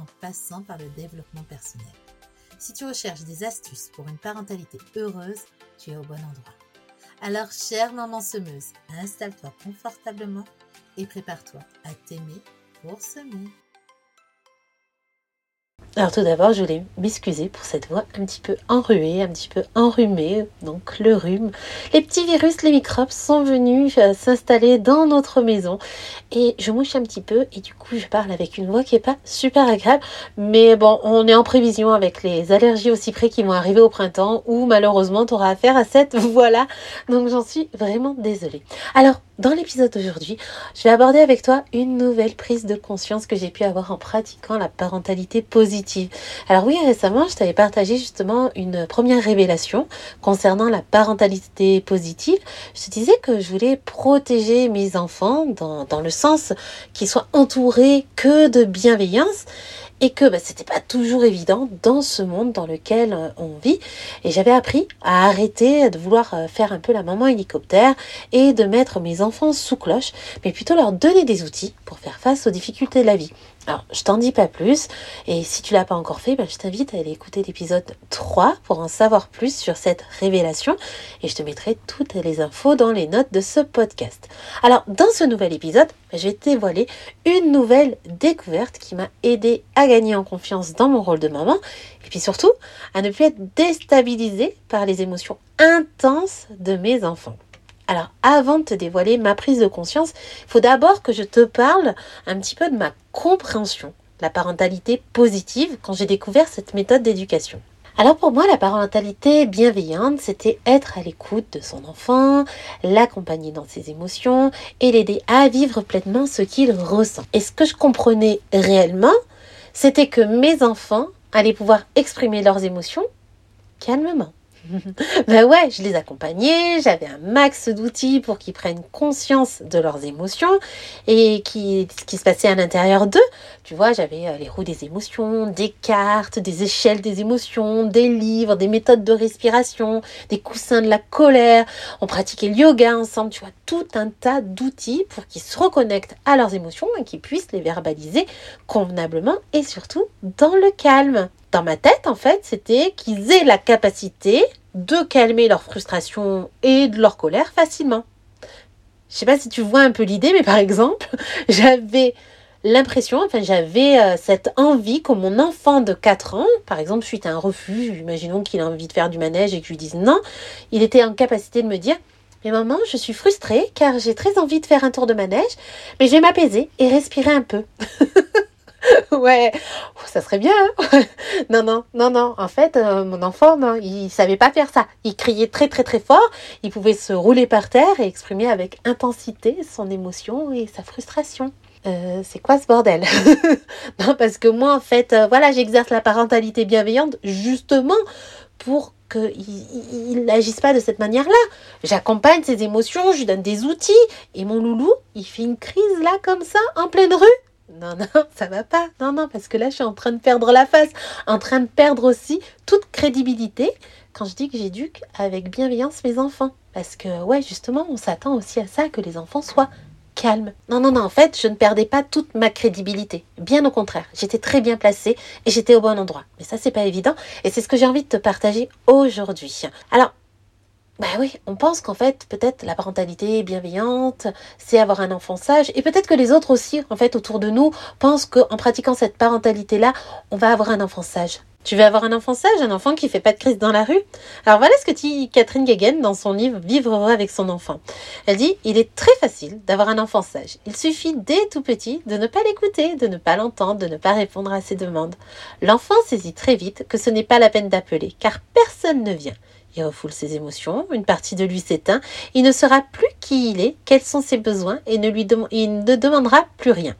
en passant par le développement personnel. Si tu recherches des astuces pour une parentalité heureuse, tu es au bon endroit. Alors, chère maman semeuse, installe-toi confortablement et prépare-toi à t'aimer pour semer. Alors tout d'abord, je voulais m'excuser pour cette voix un petit peu enruée, un petit peu enrhumée, donc le rhume. Les petits virus, les microbes sont venus euh, s'installer dans notre maison et je mouche un petit peu et du coup je parle avec une voix qui est pas super agréable. Mais bon, on est en prévision avec les allergies au cyprès qui vont arriver au printemps où malheureusement tu auras affaire à cette voix-là. Donc j'en suis vraiment désolée. Alors dans l'épisode d'aujourd'hui, je vais aborder avec toi une nouvelle prise de conscience que j'ai pu avoir en pratiquant la parentalité positive. Alors oui, récemment, je t'avais partagé justement une première révélation concernant la parentalité positive. Je te disais que je voulais protéger mes enfants dans, le sens qu'ils soient entourés que de bienveillance et que bah, c'était pas toujours évident dans ce monde dans lequel euh, on vit. Et j'avais appris à arrêter de vouloir euh, faire un peu la maman hélicoptère et de mettre mes enfants sous cloche, mais plutôt leur donner des outils pour faire face aux difficultés de la vie. Alors, je t'en dis pas plus. Et si tu l'as pas encore fait, ben, je t'invite à aller écouter l'épisode 3 pour en savoir plus sur cette révélation. Et je te mettrai toutes les infos dans les notes de ce podcast. Alors, dans ce nouvel épisode, je vais te dévoiler une nouvelle découverte qui m'a aidé à gagner en confiance dans mon rôle de maman. Et puis surtout, à ne plus être déstabilisée par les émotions intenses de mes enfants. Alors, avant de te dévoiler ma prise de conscience, il faut d'abord que je te parle un petit peu de ma compréhension, la parentalité positive, quand j'ai découvert cette méthode d'éducation. Alors pour moi, la parentalité bienveillante, c'était être à l'écoute de son enfant, l'accompagner dans ses émotions et l'aider à vivre pleinement ce qu'il ressent. Et ce que je comprenais réellement, c'était que mes enfants allaient pouvoir exprimer leurs émotions calmement. ben ouais, je les accompagnais, j'avais un max d'outils pour qu'ils prennent conscience de leurs émotions et qui, ce qui se passait à l'intérieur d'eux. Tu vois, j'avais euh, les roues des émotions, des cartes, des échelles des émotions, des livres, des méthodes de respiration, des coussins de la colère. On pratiquait le yoga ensemble, tu vois, tout un tas d'outils pour qu'ils se reconnectent à leurs émotions et qu'ils puissent les verbaliser convenablement et surtout dans le calme dans ma tête, en fait, c'était qu'ils aient la capacité de calmer leur frustration et de leur colère facilement. Je sais pas si tu vois un peu l'idée, mais par exemple, j'avais l'impression, enfin j'avais euh, cette envie que mon enfant de 4 ans, par exemple suite à un refus, imaginons qu'il a envie de faire du manège et que je lui dise non, il était en capacité de me dire mais maman, je suis frustrée car j'ai très envie de faire un tour de manège, mais je vais m'apaiser et respirer un peu. ouais, oh, ça serait bien. Hein. non, non, non, non. En fait, euh, mon enfant, non, il savait pas faire ça. Il criait très, très, très fort. Il pouvait se rouler par terre et exprimer avec intensité son émotion et sa frustration. Euh, c'est quoi ce bordel? Parce que moi, en fait, euh, voilà, j'exerce la parentalité bienveillante justement pour qu'il n'agisse pas de cette manière-là. J'accompagne ses émotions, je lui donne des outils, et mon loulou, il fait une crise là, comme ça, en pleine rue non, non, ça va pas. Non, non, parce que là, je suis en train de perdre la face, en train de perdre aussi toute crédibilité quand je dis que j'éduque avec bienveillance mes enfants. Parce que, ouais, justement, on s'attend aussi à ça, que les enfants soient calmes. Non, non, non, en fait, je ne perdais pas toute ma crédibilité. Bien au contraire, j'étais très bien placée et j'étais au bon endroit. Mais ça, c'est pas évident et c'est ce que j'ai envie de te partager aujourd'hui. Alors, bah oui, on pense qu'en fait, peut-être la parentalité bienveillante, c'est avoir un enfant sage. Et peut-être que les autres aussi, en fait, autour de nous, pensent qu'en pratiquant cette parentalité-là, on va avoir un enfant sage. Tu veux avoir un enfant sage, un enfant qui fait pas de crise dans la rue? Alors voilà ce que dit Catherine Guéguen dans son livre Vivre heureux avec son enfant. Elle dit Il est très facile d'avoir un enfant sage. Il suffit dès tout petit de ne pas l'écouter, de ne pas l'entendre, de ne pas répondre à ses demandes. L'enfant saisit très vite que ce n'est pas la peine d'appeler, car personne ne vient. Refoule ses émotions, une partie de lui s'éteint, il ne sera plus qui il est, quels sont ses besoins et ne lui il ne demandera plus rien.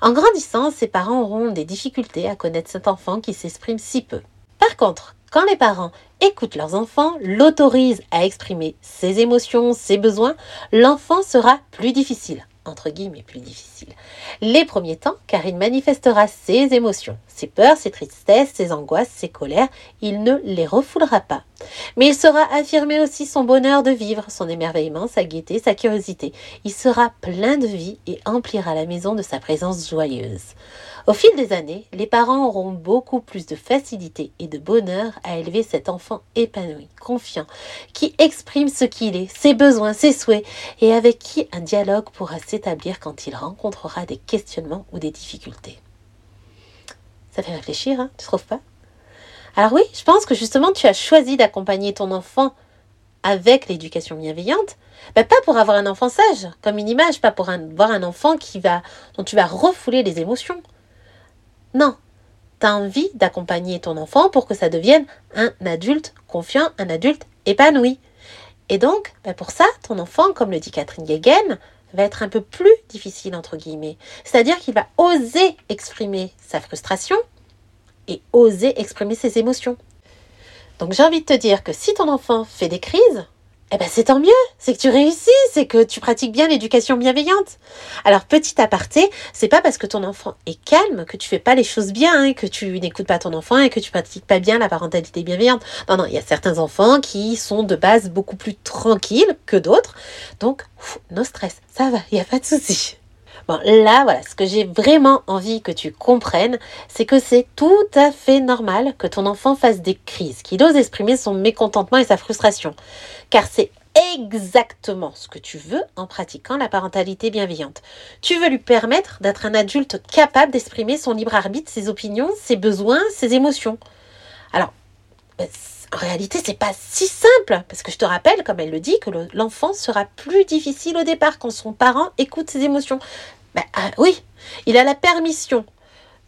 En grandissant, ses parents auront des difficultés à connaître cet enfant qui s'exprime si peu. Par contre, quand les parents écoutent leurs enfants, l'autorisent à exprimer ses émotions, ses besoins, l'enfant sera plus difficile entre guillemets plus difficile. Les premiers temps, car il manifestera ses émotions, ses peurs, ses tristesses, ses angoisses, ses colères, il ne les refoulera pas. Mais il saura affirmer aussi son bonheur de vivre, son émerveillement, sa gaieté, sa curiosité. Il sera plein de vie et emplira la maison de sa présence joyeuse. Au fil des années, les parents auront beaucoup plus de facilité et de bonheur à élever cet enfant épanoui, confiant, qui exprime ce qu'il est, ses besoins, ses souhaits, et avec qui un dialogue pourra s'établir quand il rencontrera des questionnements ou des difficultés. Ça fait réfléchir, hein, tu trouves pas? Alors oui, je pense que justement tu as choisi d'accompagner ton enfant avec l'éducation bienveillante, pas pour avoir un enfant sage, comme une image, pas pour avoir un enfant qui va, dont tu vas refouler les émotions. Non, tu as envie d'accompagner ton enfant pour que ça devienne un adulte confiant, un adulte épanoui. Et donc, bah, pour ça, ton enfant, comme le dit Catherine Guéguen, va être un peu plus difficile, entre guillemets. C'est-à-dire qu'il va oser exprimer sa frustration et oser exprimer ses émotions. Donc j'ai envie de te dire que si ton enfant fait des crises, eh ben c'est tant mieux, c'est que tu réussis, c'est que tu pratiques bien l'éducation bienveillante. Alors petit aparté, c'est pas parce que ton enfant est calme que tu fais pas les choses bien, hein, que tu n'écoutes pas ton enfant et que tu pratiques pas bien la parentalité bienveillante. Non non, il y a certains enfants qui sont de base beaucoup plus tranquilles que d'autres, donc no stress, ça va, il y a pas de souci. Là, voilà, ce que j'ai vraiment envie que tu comprennes, c'est que c'est tout à fait normal que ton enfant fasse des crises, qu'il ose exprimer son mécontentement et sa frustration. Car c'est exactement ce que tu veux en pratiquant la parentalité bienveillante. Tu veux lui permettre d'être un adulte capable d'exprimer son libre arbitre, ses opinions, ses besoins, ses émotions. Alors, ben, en réalité, c'est pas si simple, parce que je te rappelle, comme elle le dit, que l'enfant sera plus difficile au départ quand son parent écoute ses émotions. Ben, oui, il a la permission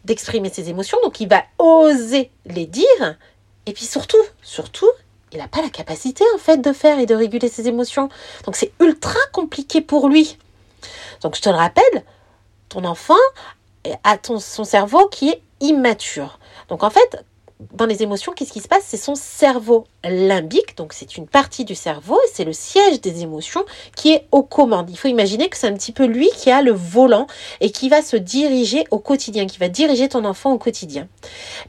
d'exprimer ses émotions, donc il va oser les dire. Et puis surtout, surtout, il n'a pas la capacité en fait de faire et de réguler ses émotions. Donc c'est ultra compliqué pour lui. Donc je te le rappelle, ton enfant a son cerveau qui est immature. Donc en fait, dans les émotions, qu'est-ce qui se passe? C'est son cerveau limbique, donc c'est une partie du cerveau, et c'est le siège des émotions qui est aux commandes. Il faut imaginer que c'est un petit peu lui qui a le volant et qui va se diriger au quotidien, qui va diriger ton enfant au quotidien.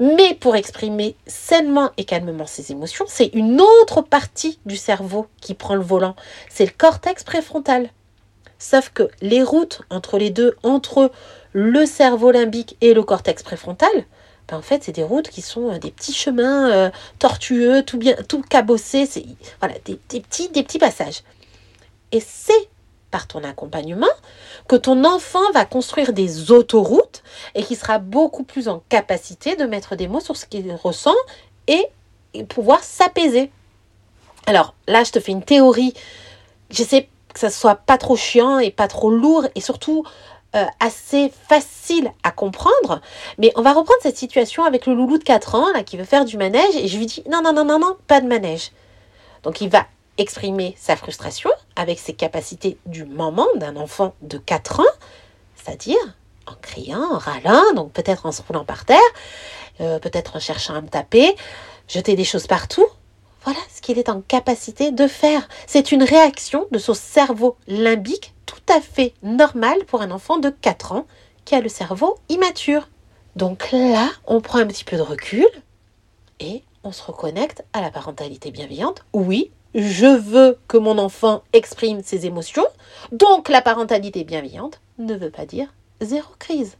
Mais pour exprimer sainement et calmement ses émotions, c'est une autre partie du cerveau qui prend le volant. C'est le cortex préfrontal. Sauf que les routes entre les deux, entre le cerveau limbique et le cortex préfrontal, ben, en fait, c'est des routes qui sont euh, des petits chemins euh, tortueux, tout bien, tout cabossés, c'est voilà, des, petits, des petits passages. Et c'est par ton accompagnement que ton enfant va construire des autoroutes et qui sera beaucoup plus en capacité de mettre des mots sur ce qu'il ressent et, pouvoir s'apaiser. Alors là, je te fais une théorie. J'essaie que ça soit pas trop chiant et pas trop lourd et surtout euh, assez facile à comprendre. Mais on va reprendre cette situation avec le loulou de 4 ans là, qui veut faire du manège et je lui dis non, non, non, non, non, pas de manège. Donc il va exprimer sa frustration avec ses capacités du moment d'un enfant de 4 ans, c'est-à-dire en criant, en râlant, donc peut-être en se roulant par terre, euh, peut-être en cherchant à me taper, jeter des choses partout. Voilà ce qu'il est en capacité de faire. C'est une réaction de son cerveau limbique à fait normal pour un enfant de 4 ans qui a le cerveau immature. Donc là, on prend un petit peu de recul et on se reconnecte à la parentalité bienveillante. Oui, je veux que mon enfant exprime ses émotions, donc la parentalité bienveillante ne veut pas dire zéro crise.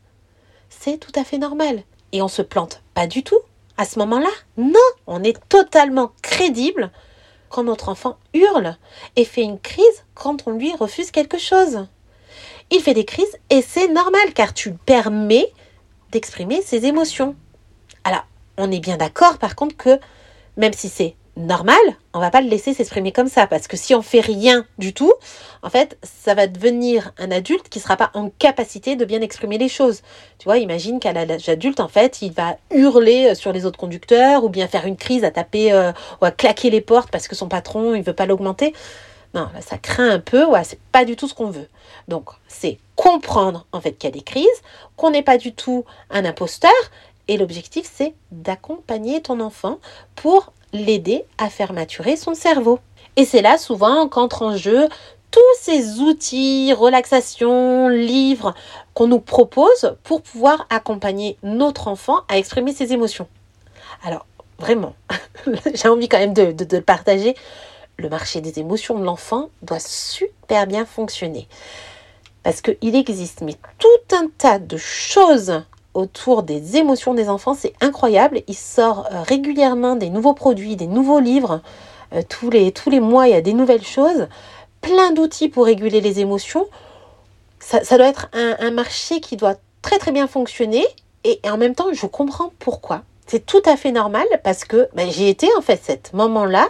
C'est tout à fait normal. Et on se plante pas du tout à ce moment-là. Non, on est totalement crédible quand notre enfant hurle et fait une crise quand on lui refuse quelque chose. Il fait des crises et c'est normal car tu permets d'exprimer ses émotions. Alors, on est bien d'accord par contre que même si c'est normal, on va pas le laisser s'exprimer comme ça parce que si on fait rien du tout, en fait, ça va devenir un adulte qui sera pas en capacité de bien exprimer les choses. Tu vois, imagine qu'à l'âge adulte, en fait, il va hurler euh, sur les autres conducteurs ou bien faire une crise à taper euh, ou à claquer les portes parce que son patron, il veut pas l'augmenter. Non, ça craint un peu, ouais, c'est pas du tout ce qu'on veut. Donc, c'est comprendre en fait qu'il y a des crises, qu'on n'est pas du tout un imposteur, et l'objectif c'est d'accompagner ton enfant pour l'aider à faire maturer son cerveau. Et c'est là souvent qu'entre en jeu tous ces outils, relaxation, livres qu'on nous propose pour pouvoir accompagner notre enfant à exprimer ses émotions. Alors, vraiment, j'ai envie quand même de, de, le partager. Le marché des émotions de l'enfant doit super bien fonctionner. Parce qu'il existe mais tout un tas de choses autour des émotions des enfants, c'est incroyable. Il sort euh, régulièrement des nouveaux produits, des nouveaux livres. Euh, tous, les, tous les mois, il y a des nouvelles choses. Plein d'outils pour réguler les émotions. Ça, doit être un, marché qui doit très très bien fonctionner. Et, en même temps, je comprends pourquoi. C'est tout à fait normal parce que ben, j'ai été en fait cet moment-là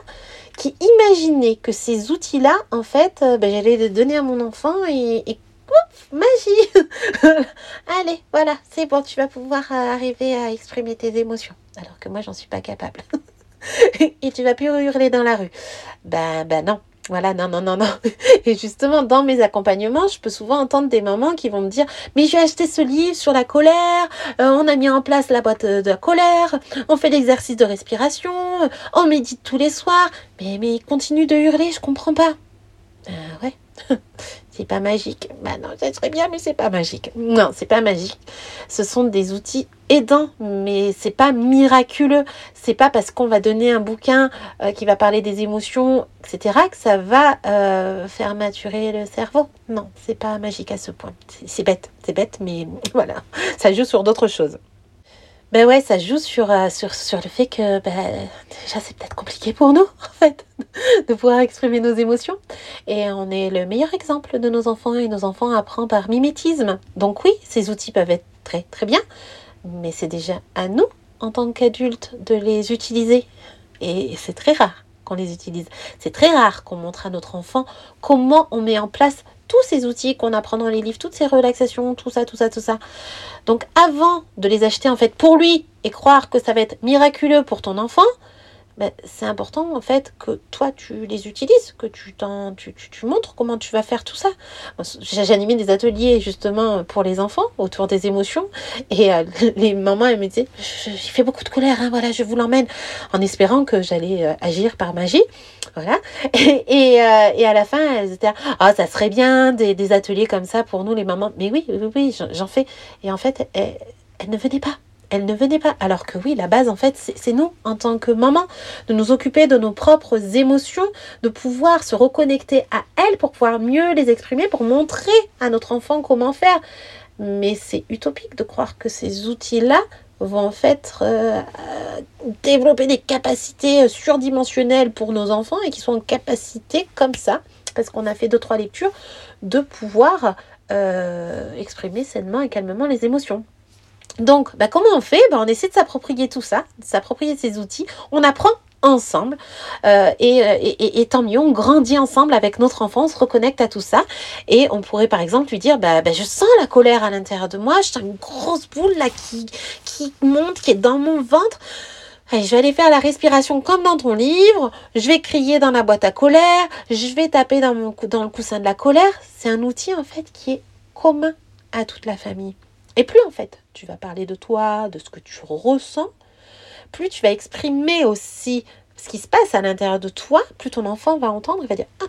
qui imaginait que ces outils-là, en fait, euh, ben, j'allais les donner à mon enfant et, et ouf, magie Allez, voilà, c'est bon, tu vas pouvoir euh, arriver à exprimer tes émotions. Alors que moi, j'en suis pas capable. et tu vas plus hurler dans la rue. Ben, ben non. Voilà, non, non, non, non. Et justement, dans mes accompagnements, je peux souvent entendre des mamans qui vont me dire, mais j'ai acheté ce livre sur la colère, euh, on a mis en place la boîte de la colère, on fait l'exercice de respiration, on médite tous les soirs, mais, mais continue de hurler, je comprends pas. Euh, ouais. C'est pas magique. Bah non, ça serait bien, mais c'est pas magique. Non, c'est pas magique. Ce sont des outils aidants, mais c'est pas miraculeux. C'est pas parce qu'on va donner un bouquin euh, qui va parler des émotions, etc., que ça va euh, faire maturer le cerveau. Non, c'est pas magique à ce point. C'est bête, c'est bête, mais voilà, ça joue sur d'autres choses. Ben ouais, ça joue sur, euh, sur, sur le fait que ben, déjà c'est peut-être compliqué pour nous, en fait, de pouvoir exprimer nos émotions. Et on est le meilleur exemple de nos enfants et nos enfants apprennent par mimétisme. Donc oui, ces outils peuvent être très très bien, mais c'est déjà à nous, en tant qu'adultes, de les utiliser. Et c'est très rare qu'on les utilise. C'est très rare qu'on montre à notre enfant comment on met en place tous ces outils qu'on apprend dans les livres, toutes ces relaxations, tout ça, tout ça, tout ça. Donc avant de les acheter en fait pour lui et croire que ça va être miraculeux pour ton enfant, ben, c'est important en fait que toi tu les utilises, que tu, tu, tu, montres comment tu vas faire tout ça. J'ai animé des ateliers justement pour les enfants autour des émotions et euh, les mamans elles me disaient il fait beaucoup de colère, hein, voilà, je vous l'emmène en espérant que j'allais euh, agir par magie. Voilà. Et, euh, et, à la fin, elles étaient ah ça serait bien des, des, ateliers comme ça pour nous les mamans. Mais oui, oui, oui, j'en fais. Et en fait, elles, elles ne venaient pas elle ne venait pas. Alors que oui, la base, en fait, c'est nous, en tant que maman, de nous occuper de nos propres émotions, de pouvoir se reconnecter à elles pour pouvoir mieux les exprimer, pour montrer à notre enfant comment faire. Mais c'est utopique de croire que ces outils-là vont en fait euh, développer des capacités surdimensionnelles pour nos enfants et qui sont en capacité comme ça, parce qu'on a fait deux, trois lectures, de pouvoir euh, exprimer sainement et calmement les émotions. Donc, bah, comment on fait? Bah, On essaie de s'approprier tout ça, de s'approprier ces outils. On apprend ensemble euh, et, et, tant mieux, on grandit ensemble avec notre enfant, on se reconnecte à tout ça et on pourrait par exemple lui dire bah, bah je sens la colère à l'intérieur de moi, sens une grosse boule là qui, qui monte, qui est dans mon ventre. Je vais aller faire la respiration comme dans ton livre, je vais crier dans la boîte à colère, je vais taper dans, mon, dans le coussin de la colère. C'est un outil en fait qui est commun à toute la famille. Et plus en fait tu vas parler de toi, de ce que tu ressens, plus tu vas exprimer aussi ce qui se passe à l'intérieur de toi, plus ton enfant va entendre, il va dire Ah,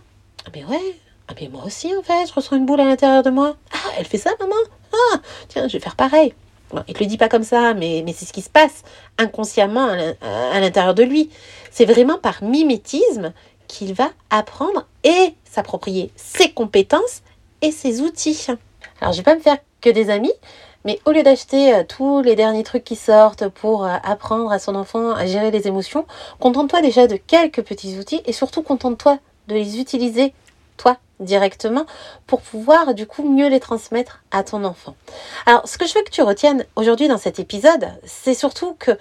mais ouais, ah, mais moi aussi en fait, je ressens une boule à l'intérieur de moi. Ah, elle fait ça, maman Ah, tiens, je vais faire pareil. Il ne te le dit pas comme ça, mais, mais c'est ce qui se passe inconsciemment à l'intérieur de lui. C'est vraiment par mimétisme qu'il va apprendre et s'approprier ses compétences et ses outils. Alors, je ne vais pas me faire que des amis, mais au lieu d'acheter euh, tous les derniers trucs qui sortent pour euh, apprendre à son enfant à gérer les émotions, contente-toi déjà de quelques petits outils et surtout contente-toi de les utiliser toi directement pour pouvoir du coup mieux les transmettre à ton enfant. Alors ce que je veux que tu retiennes aujourd'hui dans cet épisode, c'est surtout que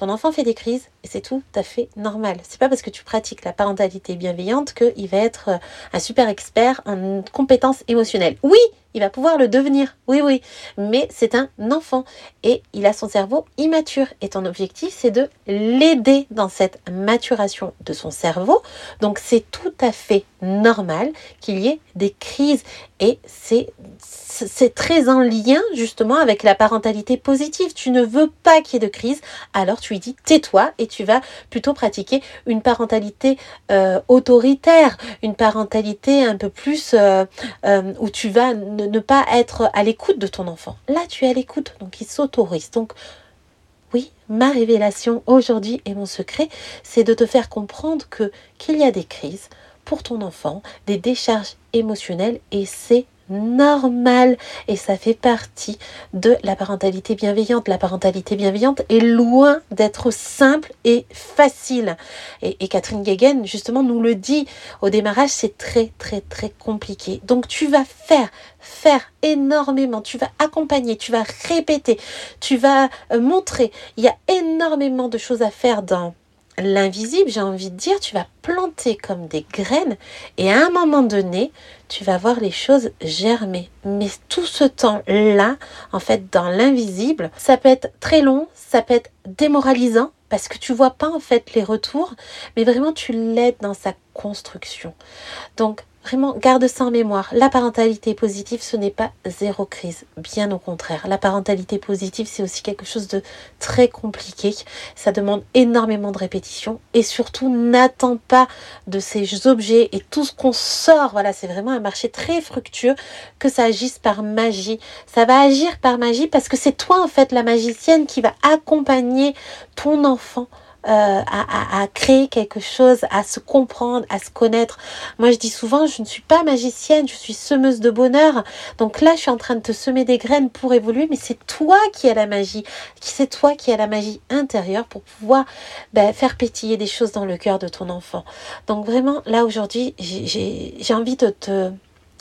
Ton enfant fait des crises et c'est tout à fait normal. C'est pas parce que tu pratiques la parentalité bienveillante qu'il va être euh, un super expert en compétences émotionnelles. Oui, il va pouvoir le devenir, oui, oui, mais c'est un enfant et il a son cerveau immature. Et ton objectif, c'est de l'aider dans cette maturation de son cerveau. Donc, c'est tout à fait normal qu'il y ait des crises et c'est c'est très en lien justement avec la parentalité positive. Tu ne veux pas qu'il y ait de crise, alors tu lui dis tais-toi et tu vas plutôt pratiquer une parentalité euh, autoritaire, une parentalité un peu plus euh, euh, où tu vas ne, pas être à l'écoute de ton enfant. Là, tu es à l'écoute, donc il s'autorise. Donc oui, ma révélation aujourd'hui et mon secret, c'est de te faire comprendre que qu'il y a des crises pour ton enfant, des décharges émotionnelles et c'est normal et ça fait partie de la parentalité bienveillante. La parentalité bienveillante est loin d'être simple et facile. Et, Catherine Guéguen, justement, nous le dit au démarrage, c'est très, très, très compliqué. Donc tu vas faire, faire énormément, tu vas accompagner, tu vas répéter, tu vas euh, montrer. Il y a énormément de choses à faire dans l'invisible, j'ai envie de dire, tu vas planter comme des graines et à un moment donné, tu vas voir les choses germer. Mais tout ce temps-là, en fait, dans l'invisible, ça peut être très long, ça peut être démoralisant parce que tu vois pas en fait les retours, mais vraiment tu l'aides dans sa construction. Donc Vraiment, garde ça en mémoire. La parentalité positive, ce n'est pas zéro crise. Bien au contraire. La parentalité positive, c'est aussi quelque chose de très compliqué. Ça demande énormément de répétition. Et surtout, n'attends pas de ces objets et tout ce qu'on sort. Voilà, c'est vraiment un marché très fructueux que ça agisse par magie. Ça va agir par magie parce que c'est toi, en fait, la magicienne qui va accompagner ton enfant euh, à, créer quelque chose, à se comprendre, à se connaître. Moi, je dis souvent, je ne suis pas magicienne, je suis semeuse de bonheur. Donc là, je suis en train de te semer des graines pour évoluer, mais c'est toi qui as la magie, c'est toi qui as la magie intérieure pour pouvoir ben, faire pétiller des choses dans le cœur de ton enfant. Donc vraiment, là aujourd'hui, j'ai envie de te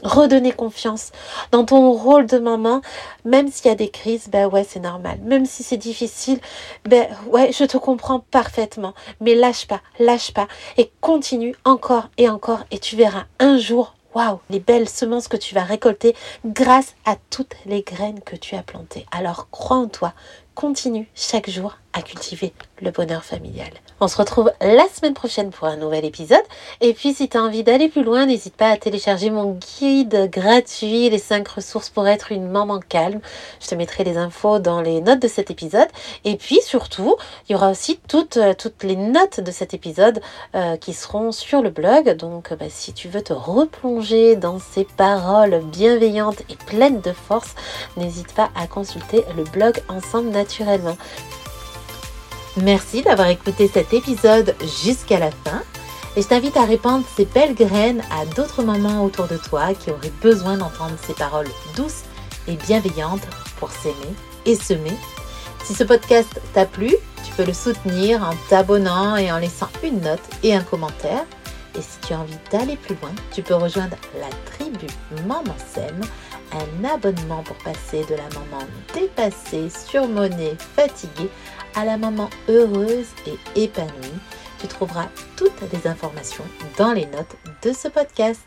redonner confiance dans ton rôle de maman, même s'il y a des crises, ben ouais, c'est normal. Même si c'est difficile, ben ouais, je te comprends parfaitement. Mais lâche pas, lâche pas et continue encore et encore et tu verras un jour, waouh, les belles semences que tu vas récolter grâce à toutes les graines que tu as plantées. Alors crois en toi, continue chaque jour à cultiver le bonheur familial. On se retrouve la semaine prochaine pour un nouvel épisode. Et puis si tu as envie d'aller plus loin, n'hésite pas à télécharger mon guide gratuit, les 5 ressources pour être une maman calme. Je te mettrai les infos dans les notes de cet épisode. Et puis surtout, il y aura aussi toutes, euh, les notes de cet épisode euh, qui seront sur le blog. Donc bah, si tu veux te replonger dans ces paroles bienveillantes et pleines de force, n'hésite pas à consulter le blog Ensemble Naturellement. Merci d'avoir écouté cet épisode jusqu'à la fin et je t'invite à répandre ces belles graines à d'autres mamans autour de toi qui auraient besoin d'entendre ces paroles douces et bienveillantes pour s'aimer et semer. Si ce podcast t'a plu, tu peux le soutenir en t'abonnant et en laissant une note et un commentaire. Et si tu as envie d'aller plus loin, tu peux rejoindre la tribu Maman Sème, un abonnement pour passer de la maman dépassée, surmonnée, fatiguée à la maman heureuse et épanouie. Tu trouveras toutes les informations dans les notes de ce podcast.